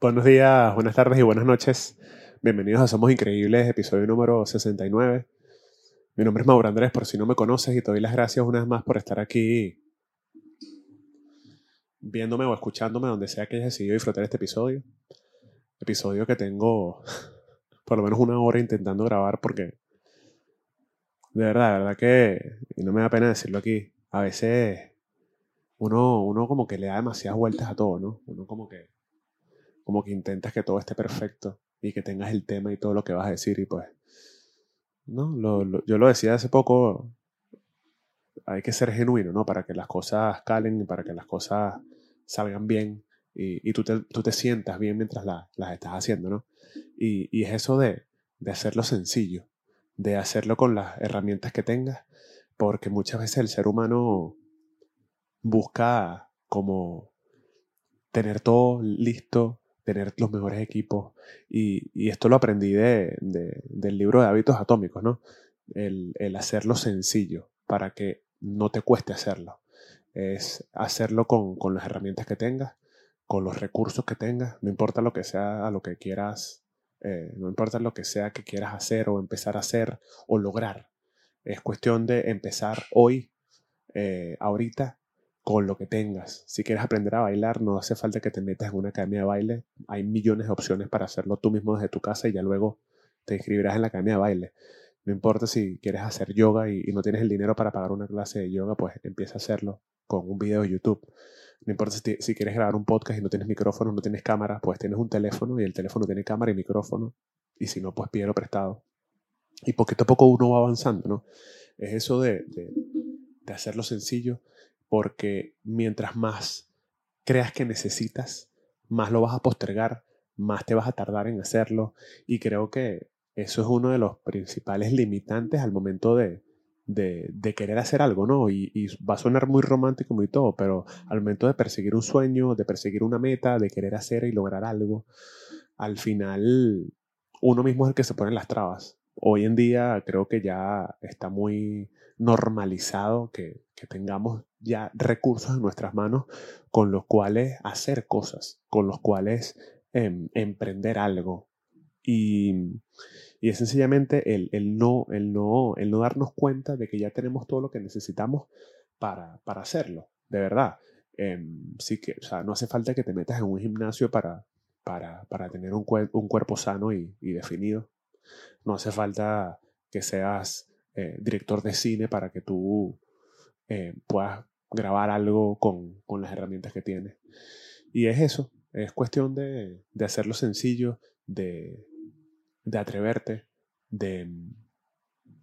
Buenos días, buenas tardes y buenas noches. Bienvenidos a Somos Increíbles, episodio número 69. Mi nombre es Mauro Andrés, por si no me conoces, y te doy las gracias una vez más por estar aquí viéndome o escuchándome donde sea que hayas decidido disfrutar este episodio. Episodio que tengo por lo menos una hora intentando grabar porque de verdad, de verdad que, y no me da pena decirlo aquí, a veces uno, uno como que le da demasiadas vueltas a todo, ¿no? Uno como que como que intentas que todo esté perfecto y que tengas el tema y todo lo que vas a decir y pues, no, yo lo decía hace poco, hay que ser genuino, ¿no? Para que las cosas calen y para que las cosas salgan bien y, y tú, te, tú, te, sientas bien mientras las estás haciendo, ¿no? Y, y es eso de, de hacerlo sencillo, de hacerlo con las herramientas que tengas, porque muchas veces el ser humano busca como tener todo listo, tener los mejores equipos. Y, esto lo aprendí de, de, del libro de hábitos atómicos, ¿no? El, el, hacerlo sencillo para que no te cueste hacerlo. Es hacerlo con, con, las herramientas que tengas, con los recursos que tengas, no importa lo que sea a lo que quieras, eh, no importa lo que sea que quieras hacer o empezar a hacer o lograr. Es cuestión de empezar hoy, eh, ahorita, con lo que tengas. Si quieres aprender a bailar, no hace falta que te metas en una academia de baile. Hay millones de opciones para hacerlo tú mismo desde tu casa y ya luego te inscribirás en la academia de baile. No importa si quieres hacer yoga y, no tienes el dinero para pagar una clase de yoga, pues empieza a hacerlo con un video de YouTube. No importa si, quieres grabar un podcast y no tienes micrófono, no tienes cámara, pues tienes un teléfono y el teléfono tiene cámara y micrófono. Y si no, pues pídelo prestado. Y poquito a poco uno va avanzando, ¿no? Es eso de, de hacerlo sencillo porque mientras más creas que necesitas, más lo vas a postergar, más te vas a tardar en hacerlo y creo que eso es uno de los principales limitantes al momento de, de, de querer hacer algo, ¿no? Y, y, va a sonar muy romántico y todo, pero al momento de perseguir un sueño, de perseguir una meta, de querer hacer y lograr algo, al final uno mismo es el que se pone las trabas. Hoy en día creo que ya está muy normalizado que, que tengamos ya recursos en nuestras manos con los cuales hacer cosas, con los cuales eh, emprender algo. Y, y es sencillamente el, el, no, el, no, el no darnos cuenta de que ya tenemos todo lo que necesitamos para, para hacerlo, de verdad. Eh, sí que, o sea, no hace falta que te metas en un gimnasio para, para, para tener un, un cuerpo sano y, y, definido. No hace falta que seas eh, director de cine para que tú eh, puedas grabar algo con, con, las herramientas que tienes. Y es eso, es cuestión de, de hacerlo sencillo, de, de atreverte, de,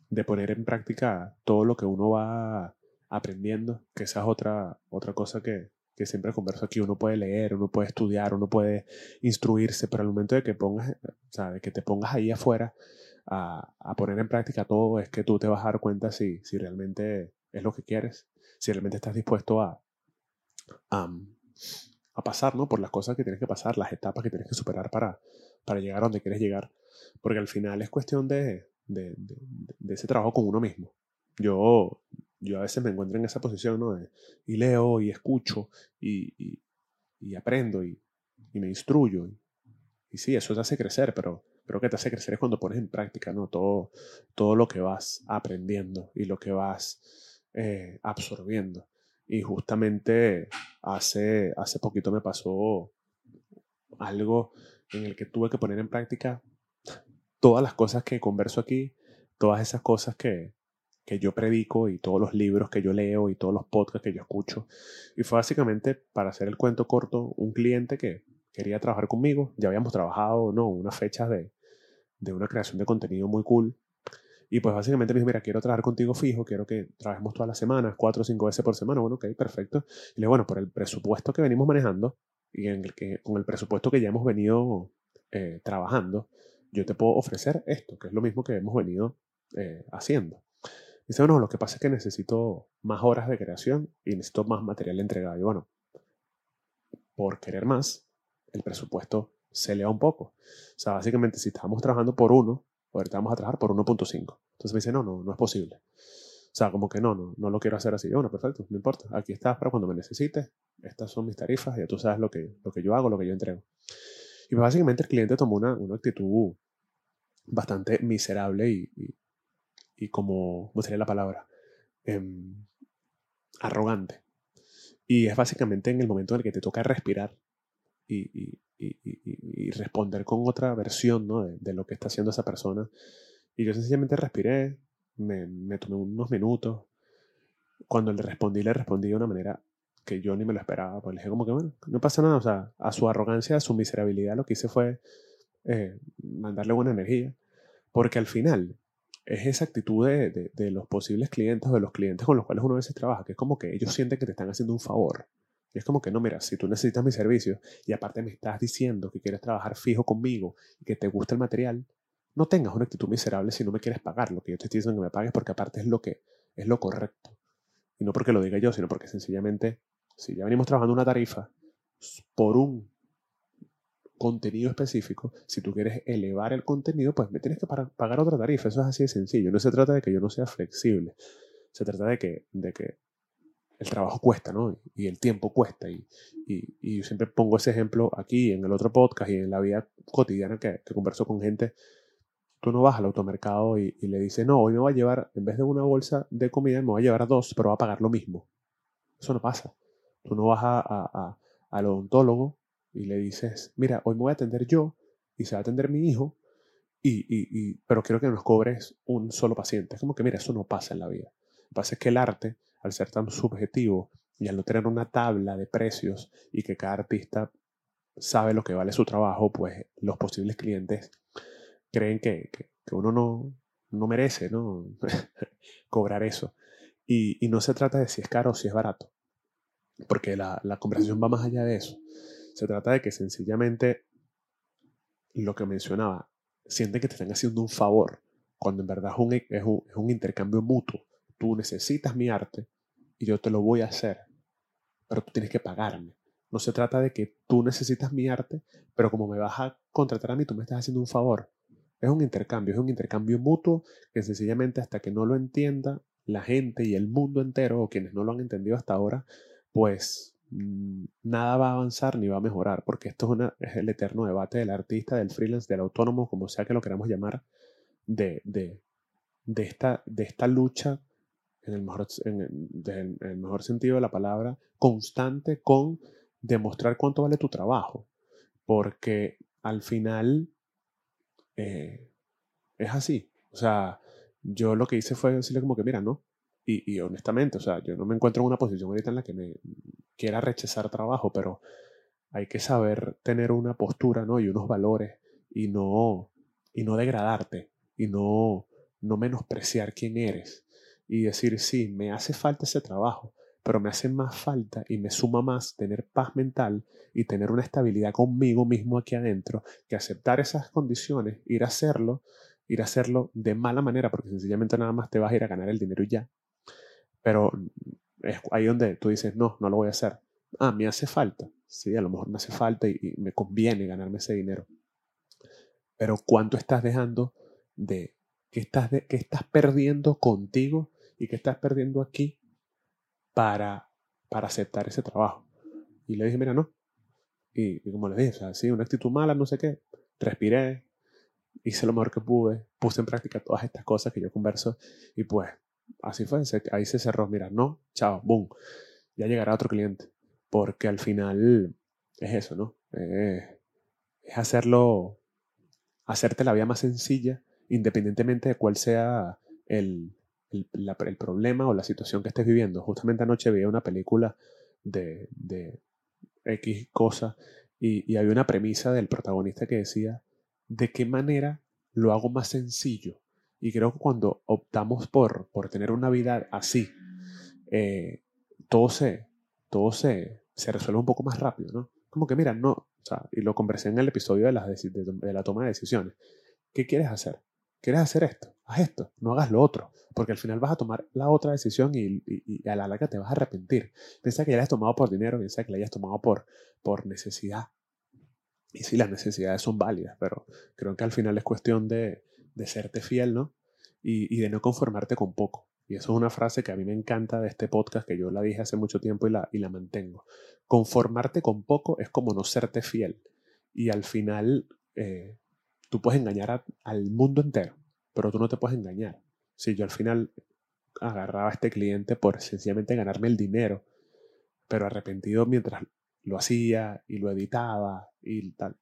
de, poner en práctica todo lo que uno va aprendiendo, que esa es otra, otra cosa que, que siempre converso aquí, uno puede leer, uno puede estudiar, uno puede instruirse, pero al momento de que pongas, o sea, de que te pongas ahí afuera a, a, poner en práctica todo, es que tú te vas a dar cuenta si, si realmente es lo que quieres, si realmente estás dispuesto a, a, a, pasar ¿no? por las cosas que tienes que pasar, las etapas que tienes que superar para, para llegar a donde quieres llegar. Porque al final es cuestión de, de, de, ese trabajo con uno mismo. Yo, yo a veces me encuentro en esa posición, ¿no? y leo y escucho y, y, y aprendo y, y, me instruyo. Y, sí, eso te hace crecer, pero creo que te hace crecer es cuando pones en práctica, ¿no? Todo, todo lo que vas aprendiendo y lo que vas eh, absorbiendo. Y justamente hace, hace poquito me pasó algo en el que tuve que poner en práctica todas las cosas que converso aquí, todas esas cosas que, que yo predico y todos los libros que yo leo y todos los podcasts que yo escucho. Y fue básicamente, para hacer el cuento corto, un cliente que quería trabajar conmigo. Ya habíamos trabajado, ¿no? Unas fechas de, de una creación de contenido muy cool. Y pues básicamente me dijo, mira, quiero trabajar contigo fijo, quiero que trabajemos todas las semanas, cuatro o cinco veces por semana. Bueno, ok, perfecto. Y le digo, bueno, por el presupuesto que venimos manejando y en el que, con el presupuesto que ya hemos venido eh, trabajando, yo te puedo ofrecer esto, que es lo mismo que hemos venido eh, haciendo. Dice, bueno, lo que pasa es que necesito más horas de creación y necesito más material entregado. Y bueno, por querer más, el presupuesto se eleva un poco. O sea, básicamente, si estamos trabajando por uno, ahorita vamos a trabajar por 1.5. Entonces me dice, no, no, no es posible. O sea, como que no, no, no lo quiero hacer así. Bueno, perfecto, no importa. Aquí estás para cuando me necesites. Estas son mis tarifas, ya tú sabes lo que, lo que yo hago, lo que yo entrego. Y básicamente el cliente tomó una, una actitud bastante miserable y, y, como, ¿cómo sería la palabra? Em, arrogante. Y es básicamente en el momento en el que te toca respirar y, responder con otra versión ¿no? de, de, lo que está haciendo esa persona. Y yo sencillamente respiré, me, me tomé unos minutos. Cuando le respondí, le respondí de una manera que yo ni me lo esperaba. Pues le dije como que, bueno, no pasa nada. O sea, a su arrogancia, a su miserabilidad, lo que hice fue eh, mandarle buena energía. Porque al final es esa actitud de, de, los posibles clientes o de los clientes con los cuales uno a veces trabaja, que es como que ellos sienten que te están haciendo un favor. Y es como que no, mira, si tú necesitas mi servicio y aparte me estás diciendo que quieres trabajar fijo conmigo y que te gusta el material, no tengas una actitud miserable si no me quieres pagar. Lo que yo te estoy diciendo que me pagues porque aparte es lo que es lo correcto. Y no porque lo diga yo, sino porque sencillamente, si ya venimos trabajando una tarifa por un contenido específico, si tú quieres elevar el contenido, pues me tienes que pagar otra tarifa. Eso es así de sencillo. No se trata de que yo no sea flexible. Se trata de que, de que el trabajo cuesta, ¿no? Y el tiempo cuesta. Y, y, y, yo siempre pongo ese ejemplo aquí, en el otro podcast y en la vida cotidiana que, que converso con gente. Tú no vas al automercado y, le dices, no, hoy me voy a llevar, en vez de una bolsa de comida, me voy a llevar dos, pero va a pagar lo mismo. Eso no pasa. Tú no vas a, a, a, al odontólogo y le dices, mira, hoy me voy a atender yo y se va a atender mi hijo, y, pero quiero que nos cobres un solo paciente. Es como que, mira, eso no pasa en la vida. Lo que pasa es que el arte, al ser tan subjetivo y al no tener una tabla de precios y que cada artista sabe lo que vale su trabajo, pues los posibles clientes creen que, que, uno no, no merece ¿no? cobrar eso. Y, y, no se trata de si es caro o si es barato, porque la, la conversación va más allá de eso. Se trata de que sencillamente lo que mencionaba, sienten que te están haciendo un favor, cuando en verdad es un, es un intercambio mutuo. Tú necesitas mi arte y yo te lo voy a hacer, pero tú tienes que pagarme. No se trata de que tú necesitas mi arte, pero como me vas a contratar a mí, tú me estás haciendo un favor. Es un intercambio, es un intercambio mutuo que sencillamente hasta que no lo entienda la gente y el mundo entero, o quienes no lo han entendido hasta ahora, pues Mm, nada va a avanzar ni va a mejorar, porque esto es, una, es el eterno debate del artista, del freelance, del autónomo, como sea que lo queramos llamar, de, de, de, esta, de esta lucha, en el, mejor, en, el mejor sentido de la palabra, constante con demostrar cuánto vale tu trabajo, porque al final eh, es así. O sea, yo lo que hice fue decirle como que, mira, no, y, y, honestamente, o sea, yo no me encuentro en una posición ahorita en la que me quiera rechazar trabajo, pero hay que saber tener una postura, ¿no? Y unos valores y no, y no degradarte y no, no menospreciar quién eres y decir, sí, me hace falta ese trabajo, pero me hace más falta y me suma más tener paz mental y tener una estabilidad conmigo mismo aquí adentro que aceptar esas condiciones, ir a hacerlo, ir a hacerlo de mala manera, porque sencillamente nada más te vas a ir a ganar el dinero y ya, pero es ahí donde tú dices, no, no lo voy a hacer. Ah, me hace falta. Sí, a lo mejor me hace falta y, me conviene ganarme ese dinero. Pero ¿cuánto estás dejando de qué estás, de, qué estás perdiendo contigo y qué estás perdiendo aquí para, para aceptar ese trabajo? Y le dije, mira, no. Y, como le dije, o sea, sí, una actitud mala, no sé qué. Respiré, hice lo mejor que pude, puse en práctica todas estas cosas que yo converso y pues así fue, ahí se cerró, mira, no, chao, boom, ya llegará otro cliente, porque al final es eso, ¿no? Es hacerlo, hacerte la vida más sencilla, independientemente de cuál sea el, el, problema o la situación que estés viviendo. Justamente anoche vi una película de, de X cosa y, y había una premisa del protagonista que decía, ¿de qué manera lo hago más sencillo? Y creo que cuando optamos por, por tener una vida así, eh, todo, se, todo se, se resuelve un poco más rápido, ¿no? Como que, mira, no, o sea, y lo conversé en el episodio de, las de la toma de decisiones. ¿Qué quieres hacer? ¿Quieres hacer esto? Haz esto, no hagas lo otro, porque al final vas a tomar la otra decisión y, a la larga te vas a arrepentir. Piensa que la hayas tomado por dinero, piensa que la hayas tomado por, por necesidad. Y sí, las necesidades son válidas, pero creo que al final es cuestión de, de serte fiel, ¿no? Y, y, de no conformarte con poco. Y eso es una frase que a mí me encanta de este podcast, que yo la dije hace mucho tiempo y la, y la mantengo. Conformarte con poco es como no serte fiel. Y al final, eh, tú puedes engañar al mundo entero, pero tú no te puedes engañar. Si yo al final agarraba a este cliente por sencillamente ganarme el dinero, pero arrepentido mientras lo hacía y lo editaba y tal,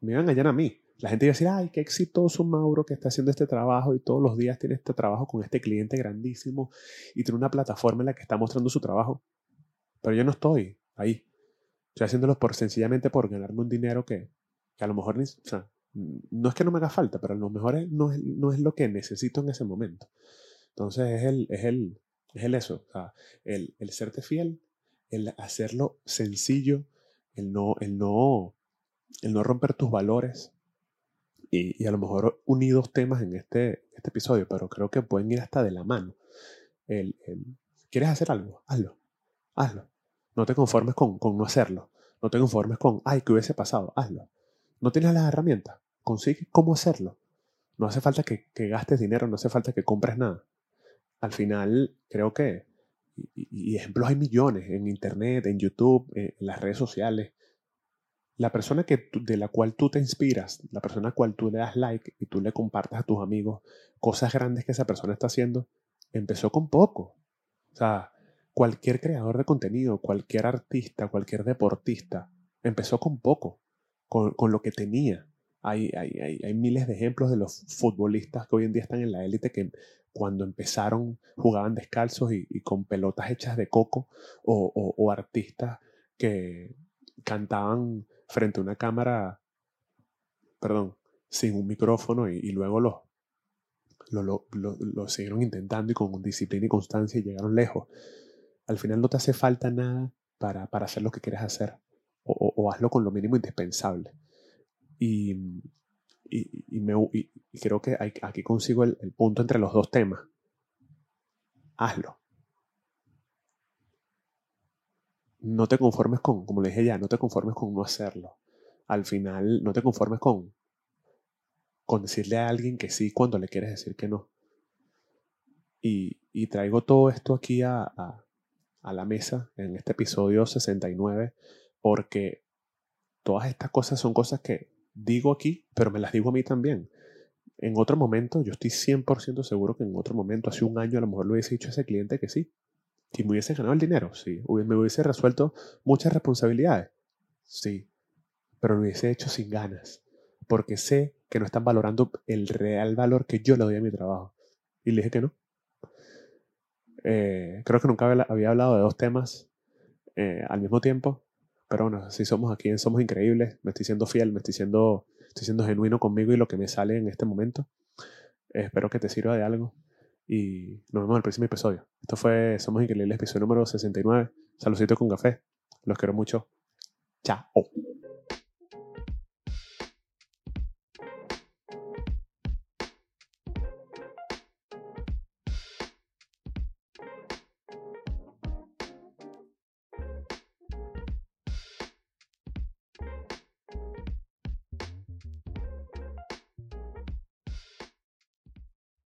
me iba a engañar a mí. La gente iba a decir, ay, qué exitoso Mauro que está haciendo este trabajo y todos los días tiene este trabajo con este cliente grandísimo y tiene una plataforma en la que está mostrando su trabajo. Pero yo no estoy ahí. Estoy haciéndolo por, sencillamente por ganarme un dinero que, que a lo mejor sea, no es que no me haga falta, pero a lo mejor no, es, no es lo que necesito en ese momento. Entonces es el, es el, es el eso, el, el serte fiel, el hacerlo sencillo, el no, el no, el no romper tus valores. Y, a lo mejor uní dos temas en este, este episodio, pero creo que pueden ir hasta de la mano. El, ¿Quieres hacer algo? Hazlo. Hazlo. No te conformes con, con no hacerlo. No te conformes con, ay, ¿qué hubiese pasado? Hazlo. No tienes las herramientas. Consigue cómo hacerlo. No hace falta que, que gastes dinero, no hace falta que compres nada. Al final, creo que, y, y ejemplos hay millones en Internet, en YouTube, en las redes sociales. La persona que de la cual tú te inspiras, la persona a la cual tú le das like y tú le compartas a tus amigos cosas grandes que esa persona está haciendo, empezó con poco. O sea, cualquier creador de contenido, cualquier artista, cualquier deportista, empezó con poco, con, con lo que tenía. Hay, hay, hay, hay, miles de ejemplos de los futbolistas que hoy en día están en la élite que cuando empezaron jugaban descalzos y, con pelotas hechas de coco o, o, artistas que cantaban frente a una cámara, perdón, sin un micrófono y, y luego los, lo, lo, lo, lo, siguieron intentando y con disciplina y constancia y llegaron lejos al final no te hace falta nada para, para hacer lo que quieres hacer. O, o, o, hazlo con lo mínimo indispensable. Y, y, y me, creo que aquí consigo el, punto entre los dos temas. Hazlo. No te conformes con, como le dije ya, no te conformes con no hacerlo. Al final, no te conformes con, con decirle a alguien que sí cuando le quieres decir que no. Y, traigo todo esto aquí a, a la mesa en este episodio 69 porque todas estas cosas son cosas que digo aquí, pero me las digo a mí también. En otro momento, yo estoy 100% seguro que en otro momento, hace un año, a lo mejor le hubiese dicho a ese cliente que sí. Y me hubiese ganado el dinero, sí. Me hubiese resuelto muchas responsabilidades, sí. Pero lo hubiese hecho sin ganas. Porque sé que no están valorando el real valor que yo le doy a mi trabajo. Y le dije que no. Eh, creo que nunca había hablado de dos temas eh, al mismo tiempo, pero bueno, así somos aquí, somos increíbles, me estoy siendo fiel, me estoy siendo, estoy siendo genuino conmigo y lo que me sale en este momento. Espero que te sirva de algo y nos vemos en el próximo episodio. Esto fue Somos Increíbles, episodio número 69. Saludcito con café. Los quiero mucho. Chao.